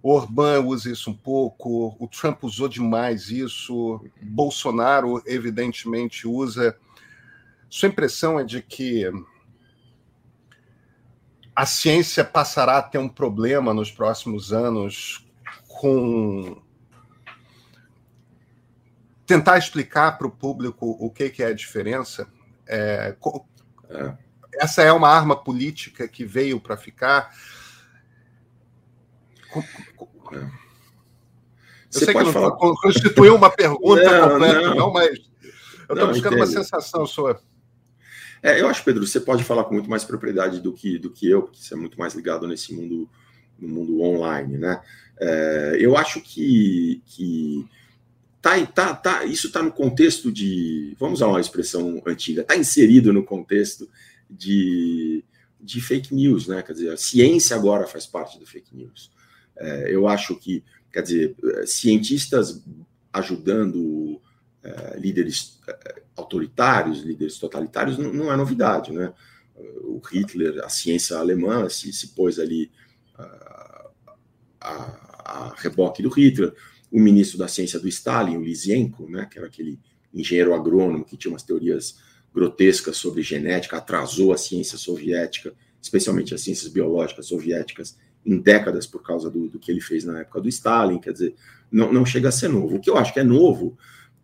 o Orbán usa isso um pouco, o Trump usou demais isso, Bolsonaro, evidentemente, usa. Sua impressão é de que a ciência passará a ter um problema nos próximos anos com tentar explicar para o público o que, que é a diferença? É, é. Essa é uma arma política que veio para ficar é. Eu sei que não falar... constituiu uma pergunta não, completa, não. não, mas eu estou buscando entendo. uma sensação sua. É, eu acho, Pedro, você pode falar com muito mais propriedade do que, do que eu, porque você é muito mais ligado nesse mundo, no mundo online, né? É, eu acho que, que tá, tá, tá, isso está no contexto de, vamos usar uma expressão antiga, está inserido no contexto de, de fake news, né? Quer dizer, a ciência agora faz parte do fake news. É, eu acho que, quer dizer, cientistas ajudando é, líderes é, autoritários, líderes totalitários, não, não, é novidade, né? O Hitler, a ciência alemã se, se pôs ali a, a, a, reboque do Hitler, o ministro da ciência do Stalin, o Lysenko, né, que era aquele engenheiro agrônomo que tinha umas teorias grotescas sobre genética, atrasou a ciência soviética, especialmente as ciências biológicas soviéticas, em décadas por causa do, do, que ele fez na época do Stalin, quer dizer, não, não chega a ser novo. O que eu acho que é novo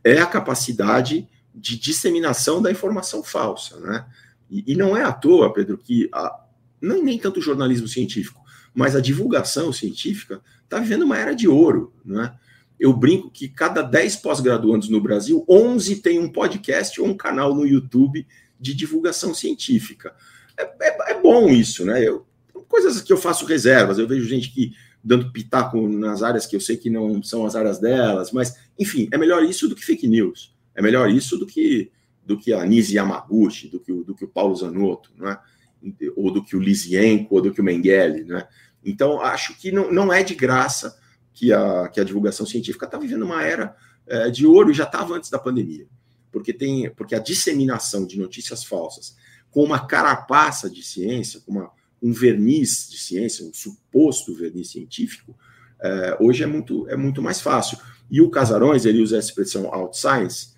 é a capacidade de disseminação da informação falsa, né? E, e não é à toa, Pedro, que a, não nem tanto o jornalismo científico, mas a divulgação científica está vivendo uma era de ouro, né? Eu brinco que cada 10 pós-graduandos no Brasil, 11 tem um podcast ou um canal no YouTube de divulgação científica. É, é, é bom isso, né? Eu, coisas que eu faço reservas. Eu vejo gente que dando pitaco nas áreas que eu sei que não são as áreas delas, mas, enfim, é melhor isso do que fake news. É melhor isso do que do que a Nisi Yamaguchi, do que, o, do que o Paulo Zanotto, né? ou do que o Lisienko, ou do que o Mengele. Né? Então, acho que não, não é de graça que a, que a divulgação científica está vivendo uma era é, de ouro, já estava antes da pandemia, porque, tem, porque a disseminação de notícias falsas com uma carapaça de ciência, com uma, um verniz de ciência, um suposto verniz científico, é, hoje é muito, é muito mais fácil. E o Casarões, ele usa a expressão out science,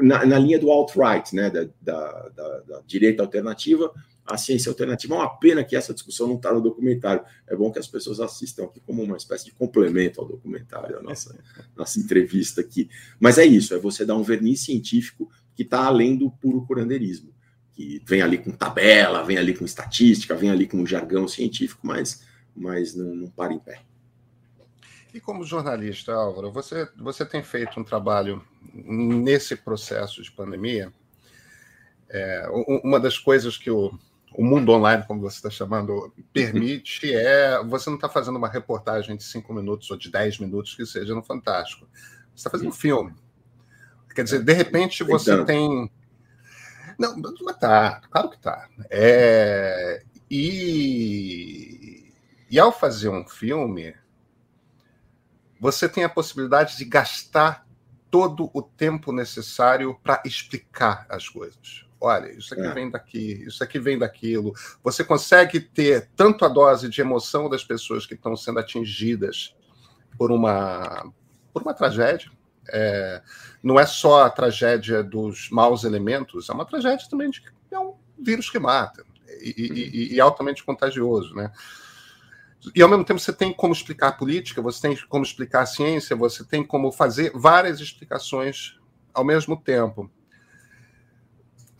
na, na linha do alt-right, né, da, da, da, da, direita alternativa, a ciência alternativa. É uma pena que essa discussão não está no documentário. É bom que as pessoas assistam aqui como uma espécie de complemento ao documentário, a nossa, *laughs* nossa entrevista aqui. Mas é isso, é você dar um verniz científico que está além do puro curandeirismo, que vem ali com tabela, vem ali com estatística, vem ali com jargão científico, mas, mas não, não para em pé. E como jornalista, Álvaro, você, você tem feito um trabalho nesse processo de pandemia. É, uma das coisas que o, o mundo online, como você está chamando, permite *laughs* é você não está fazendo uma reportagem de cinco minutos ou de dez minutos que seja no Fantástico. Você está fazendo um filme. Quer dizer, de repente você então. tem. Não, mas tá, claro que tá. É... E... e ao fazer um filme, você tem a possibilidade de gastar todo o tempo necessário para explicar as coisas. Olha, isso aqui é. vem daqui, isso aqui vem daquilo. Você consegue ter tanto a dose de emoção das pessoas que estão sendo atingidas por uma, por uma tragédia. É, não é só a tragédia dos maus elementos, é uma tragédia também de é um vírus que mata e, e, e altamente contagioso, né? E ao mesmo tempo você tem como explicar a política, você tem como explicar a ciência, você tem como fazer várias explicações ao mesmo tempo.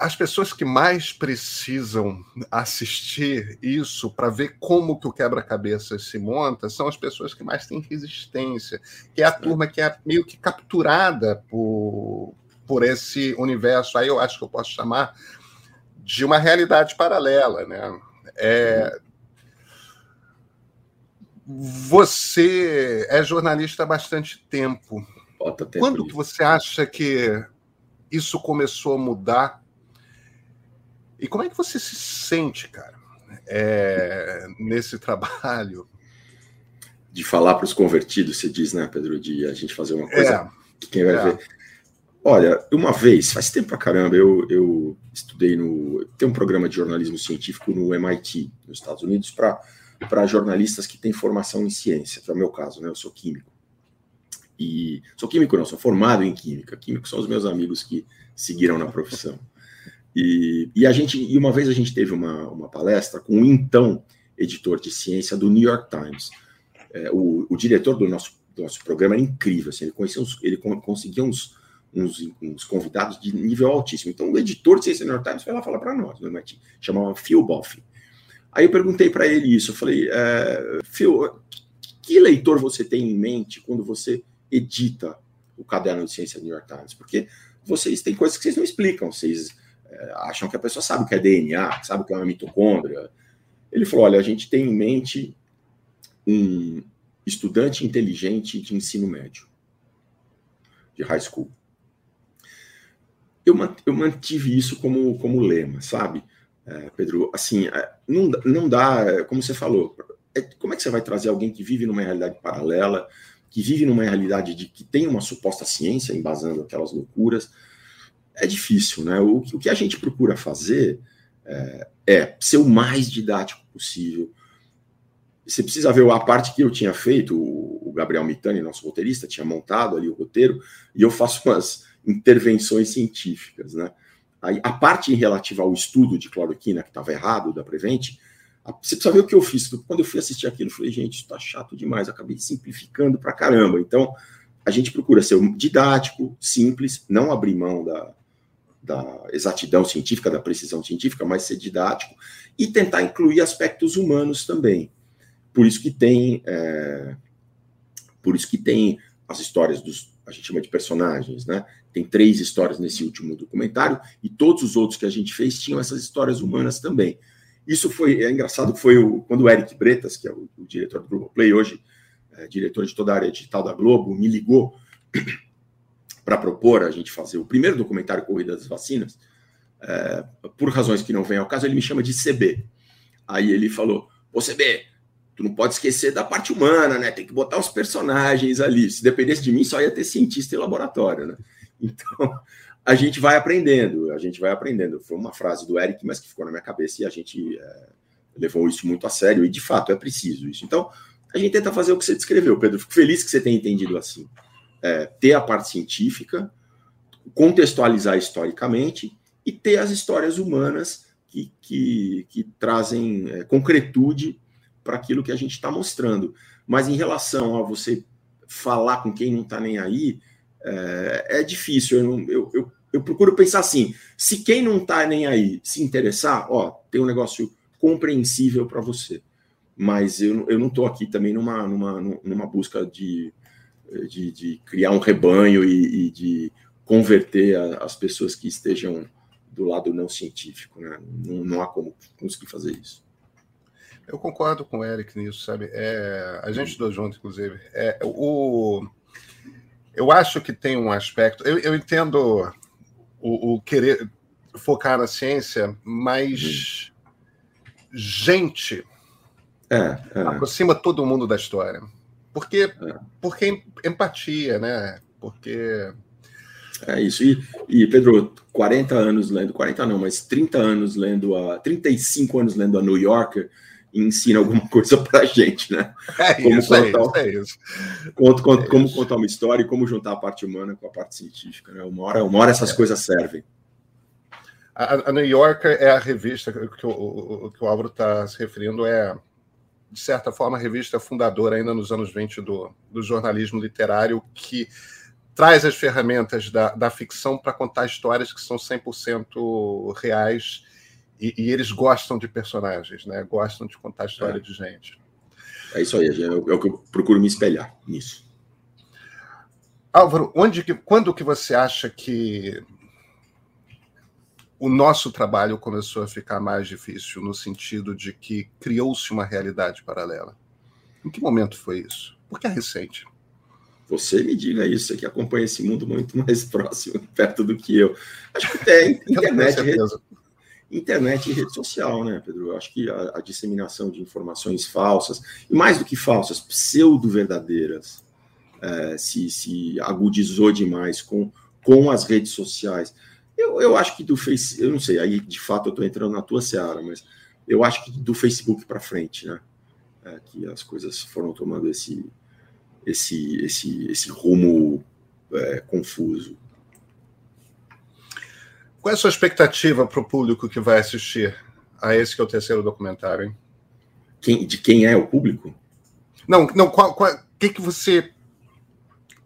As pessoas que mais precisam assistir isso para ver como que o quebra-cabeça se monta são as pessoas que mais têm resistência, que é a turma que é meio que capturada por, por esse universo. Aí eu acho que eu posso chamar de uma realidade paralela, né? É, você é jornalista há bastante tempo. tempo Quando que você acha que isso começou a mudar? E como é que você se sente, cara, é, nesse trabalho? De falar para os convertidos, você diz, né, Pedro? De a gente fazer uma coisa é, que quem vai é. ver. Olha, uma vez, faz tempo pra caramba, eu, eu estudei no. Tem um programa de jornalismo científico no MIT, nos Estados Unidos, para jornalistas que têm formação em ciência, que é o meu caso, né? Eu sou químico. E sou químico, não, sou formado em química. Químicos são os meus amigos que seguiram na profissão. E, e a gente, e uma vez a gente teve uma, uma palestra com o então editor de ciência do New York Times. É, o, o, diretor do nosso, do nosso programa era incrível, assim, ele, conhecia uns, ele conseguia uns, uns, uns, convidados de nível altíssimo. Então, o editor de ciência do New York Times foi lá falar para nós, no MIT, chamava Phil Boffin. Aí eu perguntei para ele isso, eu falei, é, Phil, que leitor você tem em mente quando você edita o caderno de ciência do New York Times? Porque vocês têm coisas que vocês não explicam, vocês é, acham que a pessoa sabe o que é DNA, sabe o que é uma mitocôndria. Ele falou, olha, a gente tem em mente um estudante inteligente de ensino médio, de high school. Eu, eu mantive isso como, como lema, sabe? é, Pedro, assim, é, não, não dá, é, como você falou, é, como é que você vai trazer alguém que vive numa realidade paralela, que vive numa realidade de que tem uma suposta ciência embasando aquelas loucuras? É difícil, né? O, o que a gente procura fazer é, é ser o mais didático possível. Você precisa ver a parte que eu tinha feito, o, Gabriel Mitani, nosso roteirista, tinha montado ali o roteiro, e eu faço umas intervenções científicas, né? a parte relativa ao estudo de cloroquina que estava errado da Prevent, você precisa ver o que eu fiz. Quando eu fui assistir aquilo, eu falei, gente, isso está chato demais. Acabei simplificando para caramba. Então, a gente procura ser didático, simples, não abrir mão da, da exatidão científica, da precisão científica, mas ser didático e tentar incluir aspectos humanos também. Por isso que tem, é, por isso que tem as histórias dos, a gente chama de personagens, né? Tem três histórias nesse último documentário e todos os outros que a gente fez tinham essas histórias humanas também. Isso foi é engraçado, foi o, quando o Eric Bretas, que é o, o diretor do Globoplay, hoje é, diretor de toda a área digital da Globo, me ligou para propor a gente fazer o primeiro documentário Corrida das Vacinas. É, por razões que não vêm ao caso, ele me chama de CB. Aí ele falou: Ô CB, tu não pode esquecer da parte humana, né? Tem que botar os personagens ali. Se dependesse de mim, só ia ter cientista em laboratório, né? *laughs* Então, a gente vai aprendendo, a gente vai aprendendo. Foi uma frase do Eric, mas que ficou na minha cabeça e a gente é, levou isso muito a sério, e de fato é preciso isso. Então, a gente tenta fazer o que você descreveu, Pedro. Fico feliz que você tenha entendido assim. É, ter a parte científica, contextualizar historicamente e ter as histórias humanas que, que, que trazem é, concretude para aquilo que a gente está mostrando. Mas em relação a você falar com quem não está nem aí, é, é difícil. Eu, não, eu, eu, eu, procuro pensar assim: se quem não está nem aí se interessar, ó, tem um negócio compreensível para você. Mas eu, eu não estou aqui também numa, numa, numa busca de, de, de criar um rebanho e, e de converter a, as pessoas que estejam do lado não científico. Né? Não, não há como conseguir fazer isso. Eu concordo com o Eric nisso, sabe? É, a gente estudou junto, inclusive. É, o, eu acho que tem um aspecto. Eu, eu entendo o, o, querer focar na ciência, mas uhum. gente é, é. aproxima todo mundo da história. Porque, é. porque empatia, né? Porque. É isso. E, e, Pedro, 40 anos lendo, 40 não, mas 30 anos lendo a. 35 anos lendo a New Yorker ensina alguma coisa *laughs* para gente, né? É como isso, contar, é isso, é isso. Conto, conto, é como isso. contar uma história e como juntar a parte humana com a parte científica, né? Uma hora, uma hora essas é. coisas servem. A, a, New Yorker é a revista que o, que o Álvaro está se referindo, é, de certa forma, a revista fundadora, ainda nos anos 20, do, do jornalismo literário, que traz as ferramentas da, da ficção para contar histórias que são 100% reais e, e, eles gostam de personagens, né? Gostam de contar história é. de gente. É isso aí, é, é o que eu procuro me espelhar nisso. Álvaro, onde que, quando que você acha que o nosso trabalho começou a ficar mais difícil, no sentido de que criou-se uma realidade paralela? Em que momento foi isso? Porque é recente. Você me diga isso, você que acompanha esse mundo muito mais *laughs* próximo, perto do que eu. Acho que *laughs* até internet, internet e rede social, né, Pedro? Eu acho que a, a, disseminação de informações falsas, e mais do que falsas, pseudo-verdadeiras, é, se, se agudizou demais com, com as redes sociais. Eu, eu acho que do Face, eu não sei, aí de fato eu estou entrando na tua seara, mas eu acho que do Facebook para frente, né, é, que as coisas foram tomando esse, esse, esse, esse rumo é, confuso. Qual é a sua expectativa para o público que vai assistir a esse que é o terceiro documentário? Hein? Quem, de quem é o público? Não, não. Qual, qual, que que você,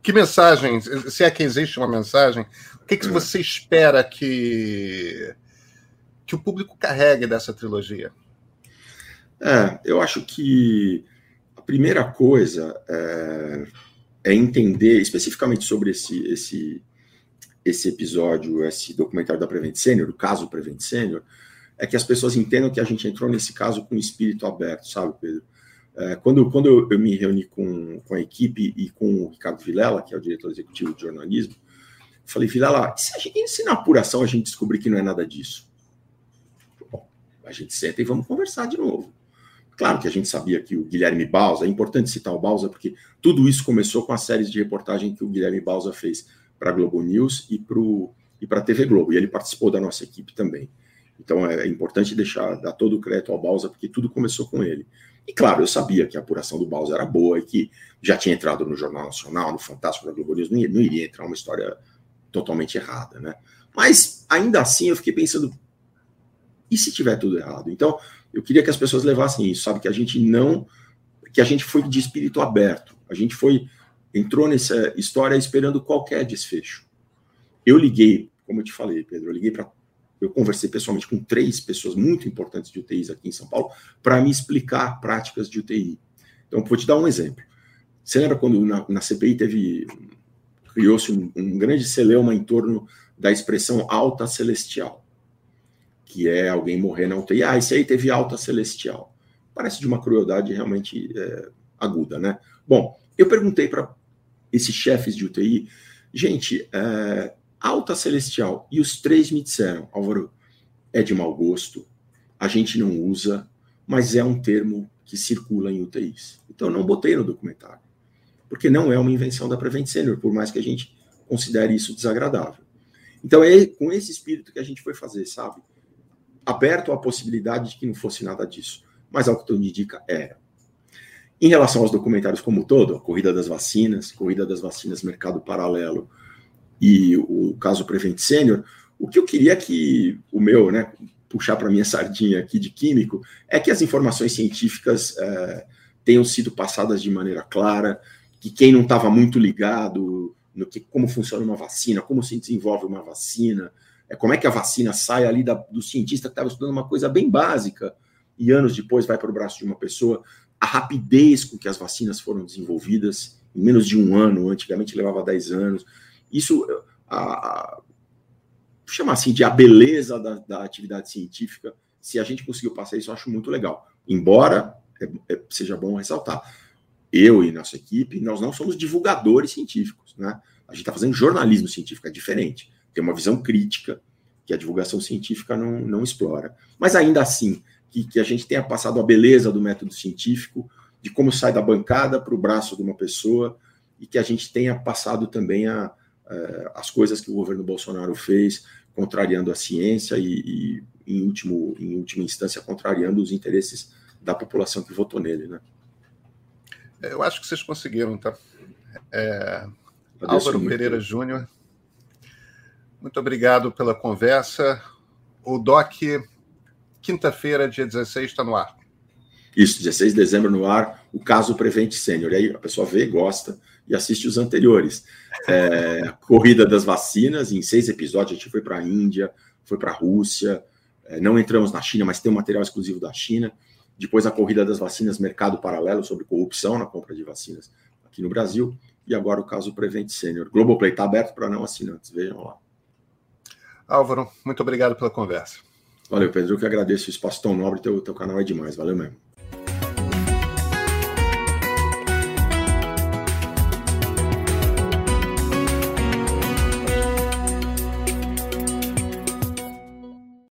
que mensagem, se é que existe uma mensagem, o que que você espera que que o público carregue dessa trilogia? É, eu acho que a primeira coisa é, é entender especificamente sobre esse esse esse episódio, esse documentário da Prevent Senior, o caso Prevent Senior, é que as pessoas entendam que a gente entrou nesse caso com o espírito aberto, sabe, Pedro? É, quando quando eu, eu, me reuni com, com a equipe e com o Ricardo Vilela, que é o diretor executivo de jornalismo, falei, Vilela, se, gente, se na apuração a gente descobrir que não é nada disso? Bom, a gente senta e vamos conversar de novo. Claro que a gente sabia que o Guilherme Bausa, é importante citar o Bausa, porque tudo isso começou com as séries de reportagem que o Guilherme Bausa fez para a Globo News e para a TV Globo. E ele participou da nossa equipe também. Então é, é importante deixar, dar todo o crédito ao Bausa, porque tudo começou com ele. E claro, eu sabia que a apuração do Bausa era boa e que já tinha entrado no Jornal Nacional, no Fantástico da Globo News, não, não iria entrar uma história totalmente errada, né? Mas ainda assim eu fiquei pensando, e se tiver tudo errado? Então, eu queria que as pessoas levassem isso, sabe? Que a gente não. Que a gente foi de espírito aberto. A gente foi entrou nessa história esperando qualquer desfecho. Eu liguei, como eu te falei, Pedro, eu liguei para. Eu conversei pessoalmente com três pessoas muito importantes de UTIs aqui em São Paulo para me explicar práticas de UTI. Então, vou te dar um exemplo. Você lembra quando na, na CPI teve. Criou-se um, um grande celeuma em torno da expressão alta celestial? que é alguém morrer na UTI. Ah, esse aí teve alta celestial. Parece de uma crueldade realmente é, aguda, né? Bom, eu perguntei para esses chefes de UTI, gente, é, alta celestial, e os três me disseram, Álvaro, é de mau gosto, a gente não usa, mas é um termo que circula em UTIs. Então, eu não botei no documentário, porque não é uma invenção da Prevent Senior, por mais que a gente considere isso desagradável. Então, é com esse espírito que a gente foi fazer, sabe? Aberto à possibilidade de que não fosse nada disso. Mas, ao que tudo indica, era. Em relação aos documentários como todo, a corrida das vacinas, corrida das vacinas mercado paralelo e o caso Prevent Senior, o que eu queria que o meu, né, puxar para minha sardinha aqui de químico, é que as informações científicas é, tenham sido passadas de maneira clara, que quem não estava muito ligado no que como funciona uma vacina, como se desenvolve uma vacina, é como é que a vacina sai ali da, do cientista que estava estudando uma coisa bem básica e anos depois vai para o braço de uma pessoa, a rapidez com que as vacinas foram desenvolvidas em menos de um ano, antigamente levava 10 anos, isso a, a chamar assim de a beleza da, da, atividade científica. Se a gente conseguiu passar isso, eu acho muito legal. Embora é, é, seja bom ressaltar, eu e nossa equipe, nós não somos divulgadores científicos, né? A gente está fazendo jornalismo científico, é diferente. Tem uma visão crítica que a divulgação científica não, não explora. Mas ainda assim, que, que a gente tenha passado a beleza do método científico, de como sai da bancada para o braço de uma pessoa, e que a gente tenha passado também a, a, as coisas que o governo Bolsonaro fez, contrariando a ciência e, e, em, último, em última instância, contrariando os interesses da população que votou nele. Né? Eu acho que vocês conseguiram, tá? É... Álvaro. Pereira Júnior, muito obrigado pela conversa. O DOC, quinta-feira, dia 16, está no ar. Isso, 16 de dezembro no ar, o caso Prevent Sênior. E aí a pessoa vê, gosta e assiste os anteriores. É, *laughs* corrida das vacinas, em seis episódios, a gente foi para a Índia, foi para a Rússia, é, não entramos na China, mas tem um material exclusivo da China. Depois a corrida das vacinas, mercado paralelo sobre corrupção na compra de vacinas aqui no Brasil. E agora o caso Prevent Sênior. Globoplay está aberto para não assinantes, vejam lá. Álvaro, muito obrigado pela conversa. Valeu, Pedro. Eu que agradeço o espaço tão nobre. Teu, teu canal é demais. Valeu mesmo.